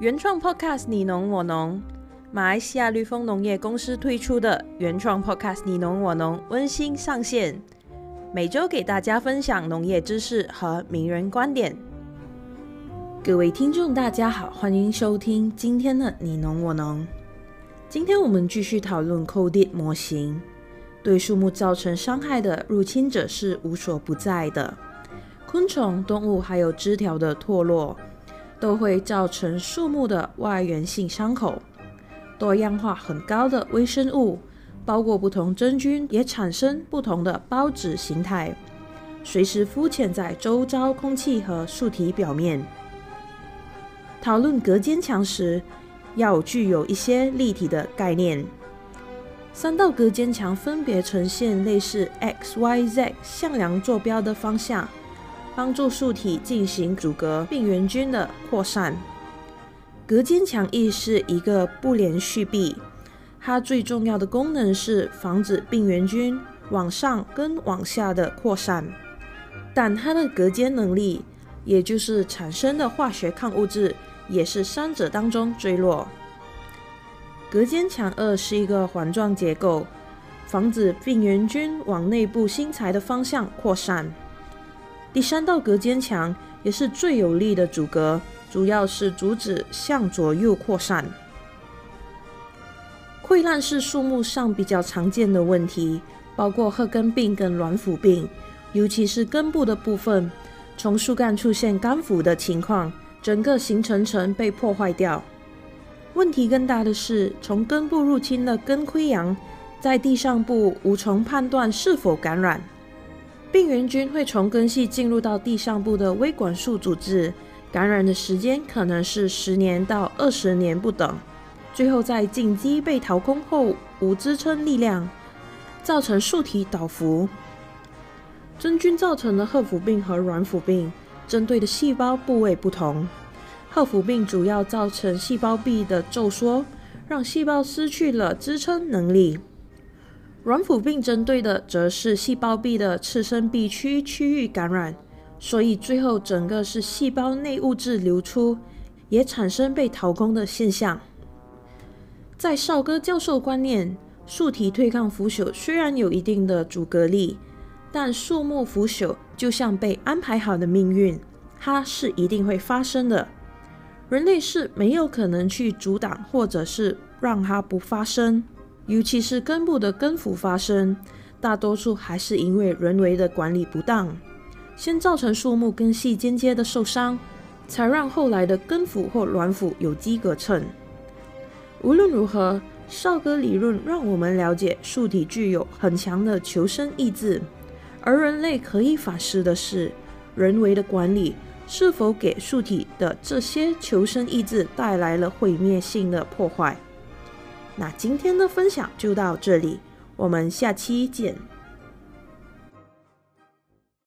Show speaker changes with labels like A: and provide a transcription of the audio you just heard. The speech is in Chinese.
A: 原创 Podcast 你侬我侬，马来西亚绿丰农业公司推出的原创 Podcast 你侬我侬温馨上线，每周给大家分享农业知识和名人观点。各位听众，大家好，欢迎收听今天的你侬我侬。今天我们继续讨论 COVID 模型。对树木造成伤害的入侵者是无所不在的，昆虫、动物还有枝条的脱落。都会造成树木的外源性伤口。多样化很高的微生物，包括不同真菌，也产生不同的孢子形态，随时浮潜在周遭空气和树体表面。讨论隔间墙时，要具有一些立体的概念。三道隔间墙分别呈现类似 X、Y、Z 向量坐标的方向。帮助树体进行阻隔病原菌的扩散。隔间墙亦是一个不连续壁，它最重要的功能是防止病原菌往上跟往下的扩散。但它的隔间能力，也就是产生的化学抗物质，也是三者当中最弱。隔间墙二是一个环状结构，防止病原菌往内部新材的方向扩散。第三道隔间墙也是最有力的阻隔，主要是阻止向左右扩散。溃烂是树木上比较常见的问题，包括褐根病跟软腐病，尤其是根部的部分，从树干出现干腐的情况，整个形成层被破坏掉。问题更大的是，从根部入侵的根溃疡，在地上部无从判断是否感染。病原菌会从根系进入到地上部的微管束组织，感染的时间可能是十年到二十年不等。最后在茎基被掏空后，无支撑力量，造成树体倒伏。真菌造成的褐腐病和软腐病，针对的细胞部位不同。褐腐病主要造成细胞壁的皱缩，让细胞失去了支撑能力。软腐病针对的则是细胞壁的次生壁区区域感染，所以最后整个是细胞内物质流出，也产生被掏空的现象。在绍戈教授观念，树体对抗腐朽虽然有一定的阻隔力，但树木腐朽就像被安排好的命运，它是一定会发生的。人类是没有可能去阻挡或者是让它不发生。尤其是根部的根腐发生，大多数还是因为人为的管理不当，先造成树木根系间接的受伤，才让后来的根腐或软腐有机可乘。无论如何，少哥理论让我们了解树体具有很强的求生意志，而人类可以反思的是，人为的管理是否给树体的这些求生意志带来了毁灭性的破坏。那今天的分享就到这里，我们下期见。